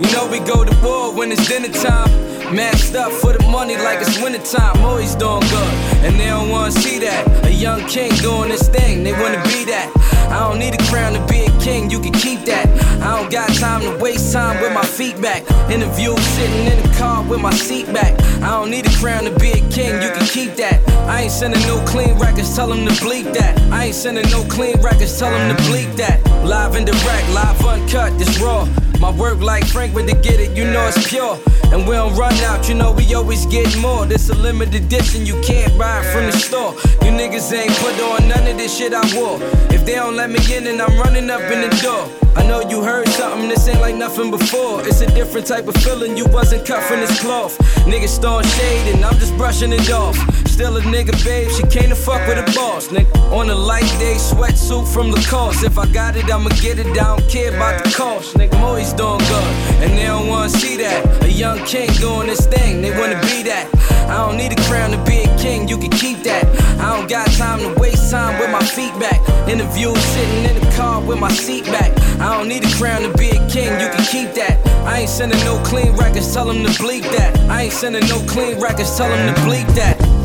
You know we go to war when it's dinner time. Masked up for the money like it's winter time. Always doing good, and they don't wanna see that. A young king doing this thing, they wanna be that. I don't need a crown to be a king, you can keep that. I don't got time to waste time with my feet back. Interview sitting in the car with my seat back. I don't need a crown to be a king, you can keep that. I ain't sending no clean records, tell them to bleep that. I ain't sending no clean records, tell them to bleep that. Live and direct, live uncut, this raw. My work like Frank, but to get it, you know it's pure. And we don't run out, you know we always get more. This a limited edition, you can't buy it from the store. You niggas ain't put on none of this shit I wore. If they don't let me in, then I'm running up in the door. I know you heard something, this ain't like nothing before. It's a different type of feeling, you wasn't cut from this cloth. Niggas shade, and I'm just brushing it off. Still a nigga, babe, she came to fuck with a boss, nigga. On a light day, sweatsuit from Lacoste. If I got it, I'ma get it, I don't care about the cost, nigga. I'm always doing good, and they don't wanna see that. A young king doing this thing, they wanna be that. I don't need a crown to be a king, you can keep that. I don't got time to waste time with my feet back. Interview sitting in the car with my seat back. I don't need a crown to be a king, you can keep that. I ain't sending no clean records, tell them to bleep that. I ain't sending no clean records, tell them to bleep that.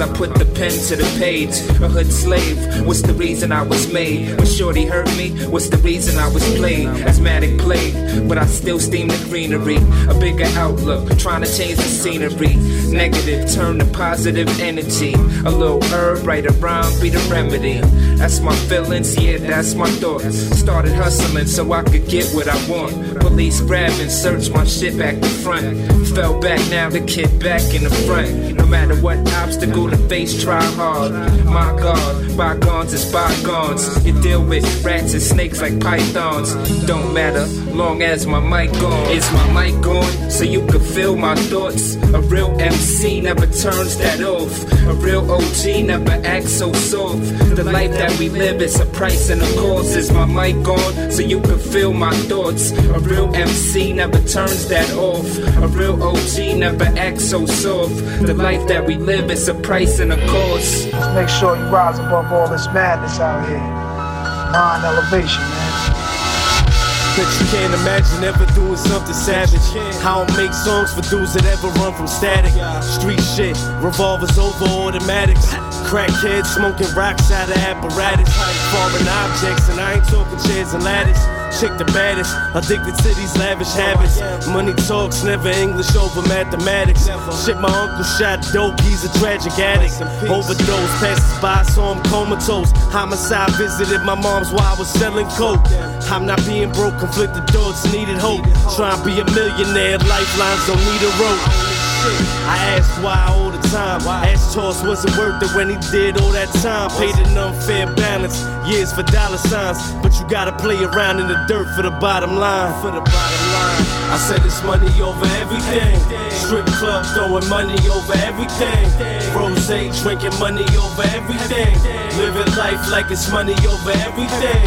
I put to the page. A hood slave, what's the reason I was made? When Shorty hurt me, what's the reason I was played? Asthmatic plague, but I still steam the greenery. A bigger outlook, trying to change the scenery. Negative, turn to positive energy. A little herb, right around be the remedy. That's my feelings, yeah, that's my thoughts. Started hustling so I could get what I want. Police grab and search my shit back to front. Fell back, now the kid back in the front. No matter what obstacle to face, try hard. My God, bygones is bygones. You deal with rats and snakes like pythons. Don't matter, long as my mic gone. Is my mic gone? So you can feel my thoughts. A real MC never turns that off. A real OG never acts so soft. The life that we live is a price and a cost. Is my mic gone? So you can feel my thoughts. A real MC never turns that off. A real OG never acts so soft. The life that we live is a price and a cost. Make sure you rise above all this madness out here. Mind elevation, man. Bet you can't imagine ever doing something savage. I don't make songs for dudes that ever run from static. Street shit, revolvers over automatics. Crackheads smoking rocks out of apparatus. Foreign objects, and I ain't talking chairs and ladders. Chick the baddest, addicted to these lavish habits. Money talks, never English over mathematics. Shit, my uncle shot dope, he's a tragic addict. Overdose, passes by, saw him comatose. Homicide visited my mom's while I was selling coke. I'm not being broke, conflicted thoughts, needed hope. Trying to be a millionaire, lifelines don't need a rope. I asked why all the time. Asked Toss wasn't worth it when he did all that time. Paid an unfair balance, years for dollar signs. But you gotta play around in the dirt for the bottom line. For the bottom line. I said it's money over everything. Strip club throwing money over everything. Rose drinking money over everything. Living life like it's money over everything.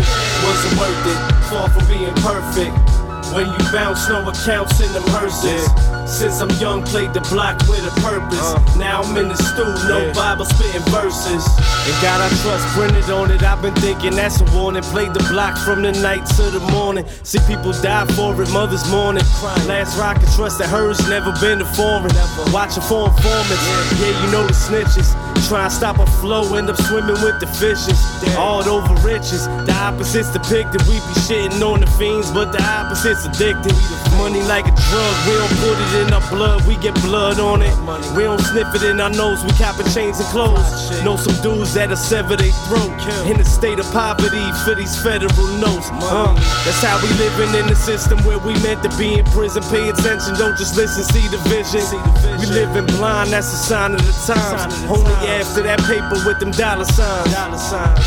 Wasn't worth it, far from being perfect. When you bounce, no accounts in them hearses. Since I'm young, played the block with a purpose. Uh. Now I'm in the stool, no Bible spitting verses. And God I trust printed on it. I've been thinking that's a warning. Played the block from the night to the morning. See people die for it, mother's mourning. Last rock and trust that hers never been a foreign. Watching for informants, yeah, you know the snitches. Try and stop a flow, end up swimming with the fishes. All over riches, the opposites depicted. We be shitting on the fiends, but the opposites addicted. Money like a drug, we don't put it in our blood, we get blood on it. We don't sniff it in our nose, we copping chains and clothes. Know some dudes that'll sever their throat in a state of poverty for these federal notes. Uh, that's how we living in the system where we meant to be in prison. Pay attention, don't just listen, see the vision. We living blind, that's a sign of the times. Only after that paper with them dollar signs. Dollar signs.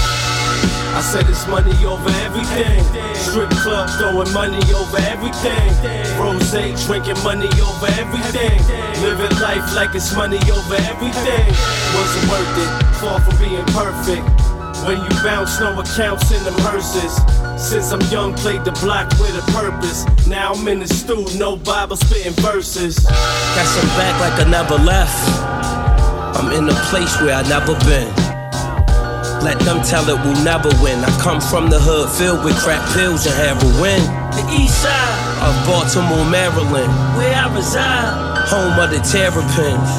I said it's money over everything. Strip club throwing money over everything. Rose drinking money over everything. Living life like it's money over everything. Wasn't worth it, far from being perfect. When you bounce, no accounts in them hearses. Since I'm young, played the block with a purpose. Now I'm in the stew, no Bible spitting verses. Guess I'm back like I never left. I'm in a place where I never been. Let them tell it we'll never win. I come from the hood filled with crack pills and heroin. The east side of Baltimore, Maryland, where I reside. Home of the terrapins.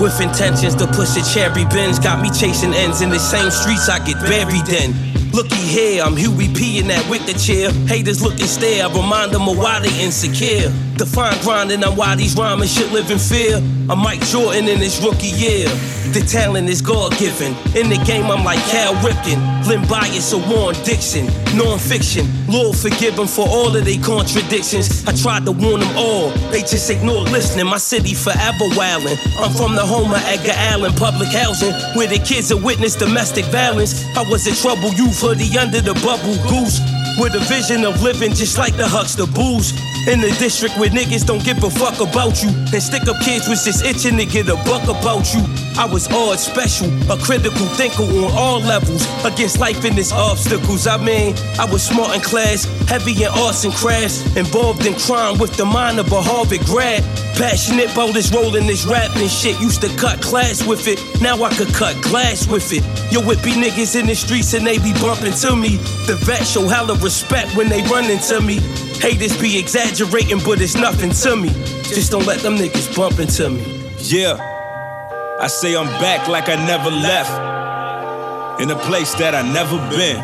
With intentions to push the cherry bins. Got me chasing ends in the same streets I get buried in. Looky here, I'm Huey P in that wicker chair. Haters look and stare, I remind them of why they insecure. Define grinding, I'm why these rhyming shit live in fear. I'm Mike Jordan in his rookie year. The talent is God given. In the game, I'm like Cal Ripken. Len Bias or Juan Dixon. Non fiction. Lord forgive them for all of their contradictions. I tried to warn them all. They just ignore listening. My city forever wildin'. I'm from the home of Edgar Allan Public Housing. Where the kids have witnessed domestic violence. I was a trouble youth, hoodie under the bubble goose. With a vision of living just like the Huxtables. In the district where niggas don't give a fuck about you. And stick up kids was just itching to get a buck about you. I was odd, special, a critical thinker on all levels. Against life and its obstacles. I mean, I was smart in class, heavy in arts and crafts. Involved in crime with the mind of a Harvard grad. Passionate about this rolling, this rapping and shit. Used to cut class with it, now I could cut glass with it. Yo, be niggas in the streets and they be bumping to me. The vets show hella respect when they run into me. Haters be exaggerating, but it's nothing to me. Just don't let them niggas bump into me. Yeah, I say I'm back like I never left. In a place that I never been.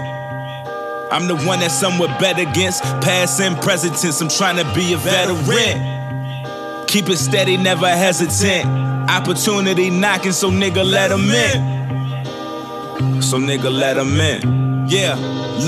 I'm the one that somewhat bet against past and present tense. I'm trying to be a veteran. Keep it steady, never hesitant. Opportunity knocking, so nigga let 'em in. So nigga let 'em in. Yeah,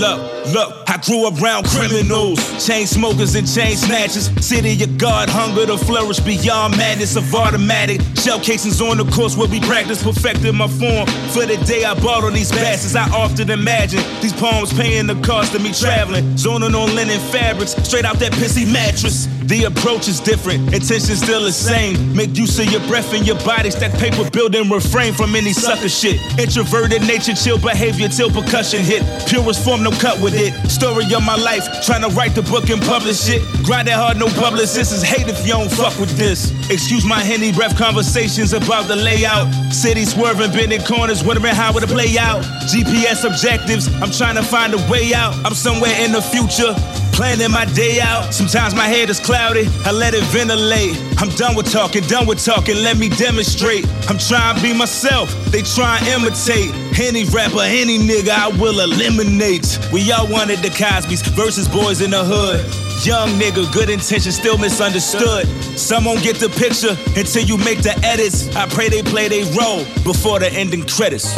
look, look, I grew up around criminals, chain smokers and chain snatchers. City of God, hunger to flourish beyond madness of automatic. Shell casings on the course where we practice perfecting my form. For the day I bought on these bastards, I often imagine these poems paying the cost of me traveling. Zoning on linen fabrics, straight out that pissy mattress. The approach is different, intention still the same. Make use of your breath and your body, stack paper building, refrain from any sucker shit. Introverted nature, chill behavior till percussion hit. Purest form, no cut with it. Story of my life, trying to write the book and publish it. Grind that hard, no publicists is hate if you don't fuck with this. Excuse my henny breath conversations about the layout. City swerving, bending corners, wondering how it'll play out. GPS objectives, I'm trying to find a way out. I'm somewhere in the future. Planning my day out. Sometimes my head is cloudy. I let it ventilate. I'm done with talking, done with talking. Let me demonstrate. I'm trying to be myself. They try and imitate. Any rapper, any nigga, I will eliminate. We all wanted the Cosby's versus boys in the hood. Young nigga, good intention, still misunderstood. Some won't get the picture until you make the edits. I pray they play their role before the ending credits.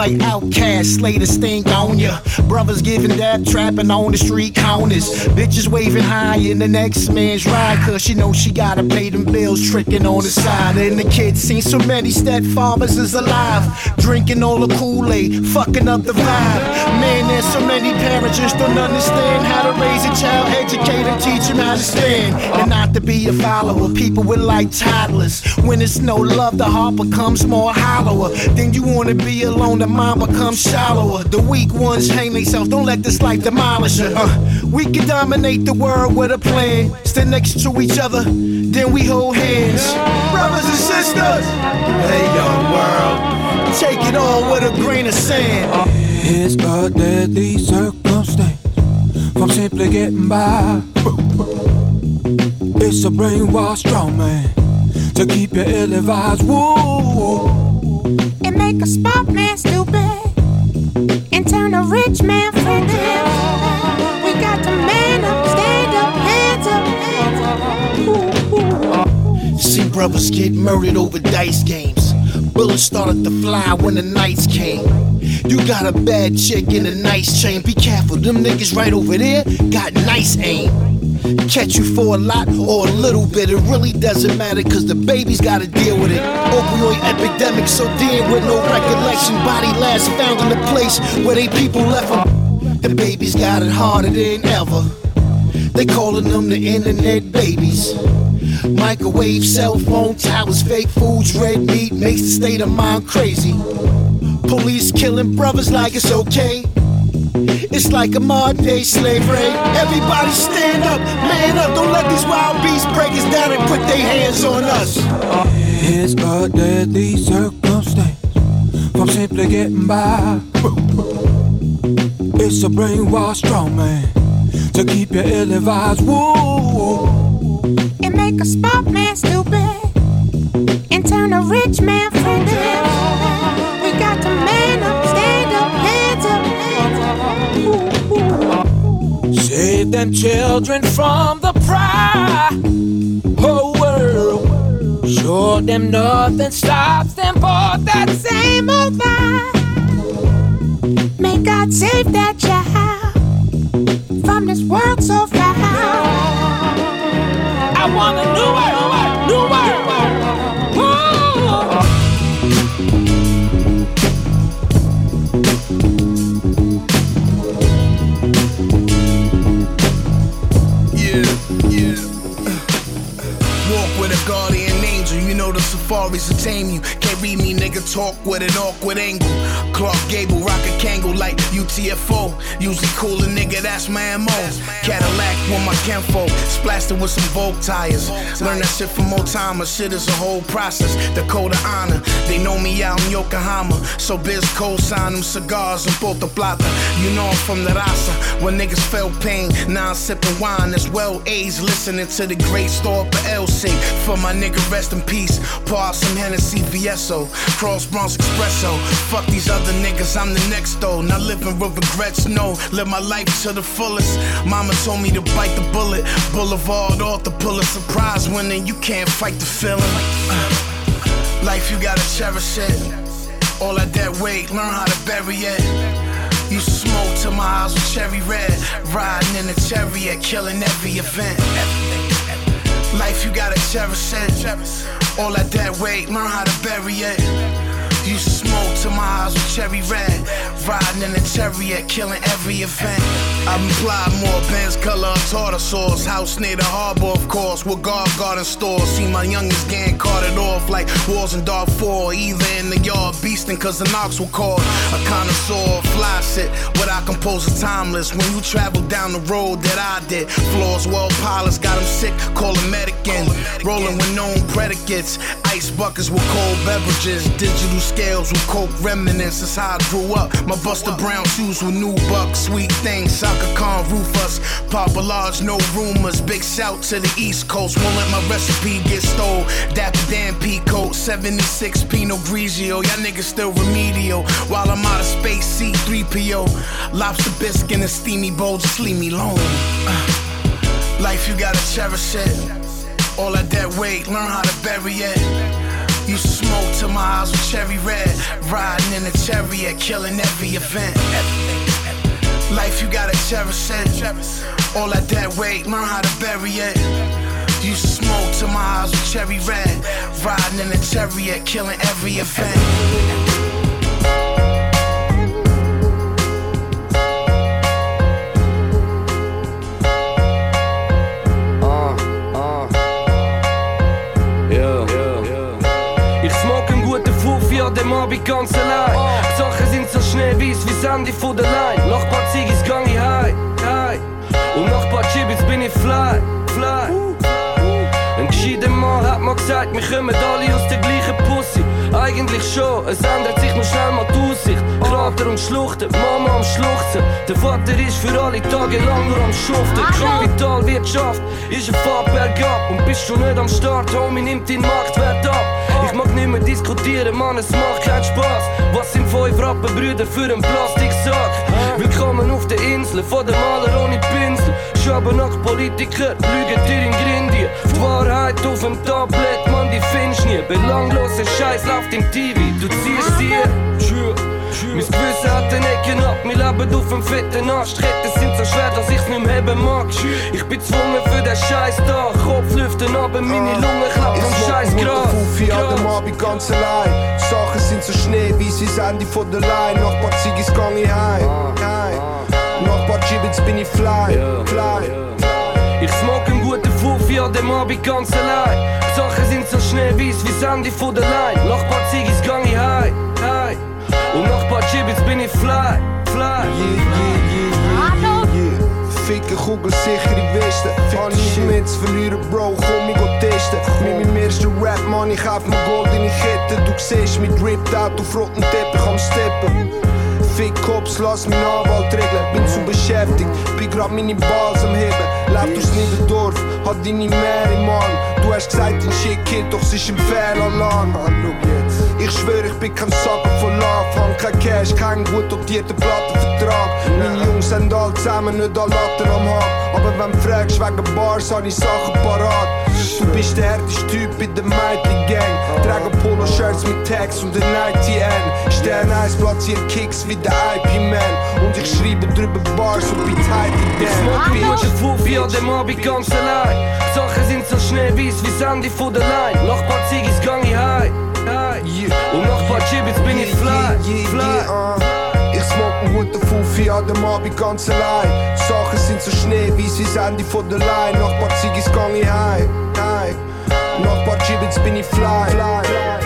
Like OutKast, slay the stink on ya. Brothers giving that, trapping on the street corners. Bitches waving high in the next man's ride, cause she know she gotta pay them bills, tricking on the side. And the kids seen so many stepfathers is alive, drinking all the Kool-Aid, fucking up the vibe. Man, there's so many parents just don't understand how to raise a child, educate and teach him how to stand. And not to be a follower, people with like toddlers. When it's no love, the heart becomes more hollower. Then you wanna be alone, the mind becomes shallower. The weak ones hang themselves, don't let this life demolish her. Uh, we can dominate the world with a plan. Stand next to each other, then we hold hands. Brothers and sisters, hey young world, take it all with a grain of sand. It's a deadly circumstance from simply getting by. It's a brainwashed strong man to keep you ill advised. Woo. It make a smart man stupid and turn rich man foolish. We got to man up, stand up, hands up, hands up. See brothers get murdered over dice games. Bullets started to fly when the nights came. You got a bad chick in a nice chain. Be careful, them niggas right over there got nice aim. Catch you for a lot or a little bit, it really doesn't matter cause the baby's gotta deal with it. Opioid epidemic so dead with no recollection. Body last found in the place where they people left them. The babies got it harder than ever. They calling them the internet babies. Microwave, cell phone, towers, fake foods, red meat makes the state of mind crazy. Police killing brothers like it's okay. It's like a modern day slavery. Everybody stand up, man up. Don't let these wild beasts break us down and put their hands on us. It's a deadly circumstance from simply getting by. It's a brainwashed strong man to keep you ill advised. Woo. It make a smart man stupid and turn a rich man Them children from the pride. Whole world. Show them nothing stops them both that same old lie. May God save that child from this world so foul. I want a new world, safaris tame you. Can't read me, nigga, talk with an awkward angle. Clark Gable, rock a Kangol like UTFO. Usually cooler nigga, that's my MO. Cadillac with my Kenfo, splashed it with some Vogue tires. Learn that shit from old timers, shit is a whole process. The code of honor, they know me out in Yokohama. So Biz co-sign them cigars and bought the plata. You know I'm from the Raza, when niggas felt pain. Now I'm sipping wine that's well aged, listening to the great store for LC. For my nigga, rest in peace. Pour some Hennessy VSO, Cross Bronx Espresso. Fuck these other niggas, I'm the next though. Not living with regrets, no. Live my life to the fullest. Mama told me to bite the bullet. Boulevard off the pull a surprise winning. You can't fight the feeling. Uh, Life, you gotta cherish it. All that dead weight, learn how to bury it. To smoke till my eyes were cherry red. Riding in a chariot, killing every event. Life, you gotta cherish it. All that dead weight, learn how to bury it. Used to smoke till my eyes were cherry red. Riding in a chariot, killing every event. Applied more Benz color tartar sauce. House near the harbor, of course, with guard garden stores. See my youngest gang carted off like wars in Darfur. Either in the yard, beasting cause the knocks were called. A connoisseur, fly shit. What I compose is timeless. When you travel down the road that I did, floors well polished, got them sick, call a medic in. Rolling with known predicates, ice buckets with cold beverages, digital scales with coke remnants. That's how I grew up. My Buster Brown shoes with new bucks, sweet things, Chaka Khan, Rufus, Papa Large, no rumors. Big shout to the East Coast, won't let my recipe get stole. Dapper Dan Peacoat, 76 Pinot Grigio, y'all niggas still remedial. While I'm out of space, C3PO, lobster biscuit and a steamy bowl, just leave me alone. Uh, life, you gotta cherish it. All that dead weight, learn how to bury it. To smoke till my eyes were cherry red. Riding in a chariot, killing every event. Life, you gotta cherish it. All that dead weight, learn how to bury it. Used to smoke till my eyes were cherry red. Riding in a chariot, killing every event. An dem Abend ganz allein. Die Sachen sind so schneeweiß wie Sandy von der Line. Nach paar Ziggis gang ich heim, heim. Und nach paar Chibits bin ich fly, fly. Ein gescheiter Mann hat mir gesagt, wir kommen alle aus der gleichen Pussy. Eigentlich schon, es ändert sich nur schnell mal die Aussicht. Krater und Schluchten, Mama am Schluchzen. Der Vater ist für alle Tage lang nur am Schuften. Kapitalwirtschaft ist ein Fahrt bergab. Und bist du nicht am Start, Homie, nimmt deinen Marktwert ab. Ich mag nicht mehr diskutieren, Mann, es macht keinen Spaß. Was sind fünf Rappenbrüder für einen Plastiksack? Willkommen auf der Insel, von der Maler ohne Pinsel. Schaben nach Politiker, lügen dir in Grindien. Die Wahrheit auf dem Tablet, Mann, die findest nie. Belangloser Scheiß läuft im TV, du ziehst dir. Mein Gewissen hat den Ecken ab, wir leben auf dem fetten Ast. Retten sind so schwer, dass ich's nicht mehr heben mag. Ich bin gezwungen für den Scheiß da. Kopf lüften, aber meine Lunge klappen am Scheiß Gras. Fuffi an dem Abend ganz allein. Die Sachen sind so schneeweiß wie das Ende von der Line. Nach paar Ziggis gang ich heim. heim. Nach paar Gibbets bin ich fly, fly. Ich smoke einen guten Fuffi an dem Abend ganz allein. Die Sachen sind so schneeweiß wie das Ende von der Line. Nach paar Ziggis gang ich heim, Und nach paar Gibbets bin ich fly, fly. Ficken, Kugel, sicher im Westen. Hab nichts mehr zu verlieren, Bro, komm, ich go testen. Mit meinem ersten Rap, Mann, ich kauf mir goldene Kette. Du siehst mich ripped out auf roten Teppich am Steppen. Fick Cops, lass meinen Anwalt regeln. Bin zu beschäftigt, bin grad meine Balls am Heben. Lauf durchs Niederdorf, hat deine Mary, Mann. Du hast gesagt, ein Shit Kid, doch es ist ein Fehlalarm. Ah, schau jetzt. Ich schwöre, ich bin kein Sacker von Love. Hab kein Cash, keinen gut dotierten Plattenvertrag. Meine Jungs haben alle zusammen nicht alle Latten am Hang. Aber wenn du fragst wegen Bars, hab ich Sachen parat. Du bist der härteste Typ in der Mighty Gang. Trage Polo-Shirts mit Tags und den 90N. Stern 1 platziert Kicks wie der IP-Man. Und ich schreibe drüber Bars und bin tight in Ich smoke mit der Fufi an dem Abend ganz allein. Die Sachen sind so schnell weiß wie Sandy von der Line. Nach paar Ziggis gang ich heim. Und nach paar Chibbits bin ich fly. fly. Ich smoke einen guten Fuffi an dem Abend ganz allein. Sachen sind so schneeweiß wie das Ende von der Line. Nach paar Ziggis gang ich heim. heim. Nach paar Gibbets bin ich fly. fly.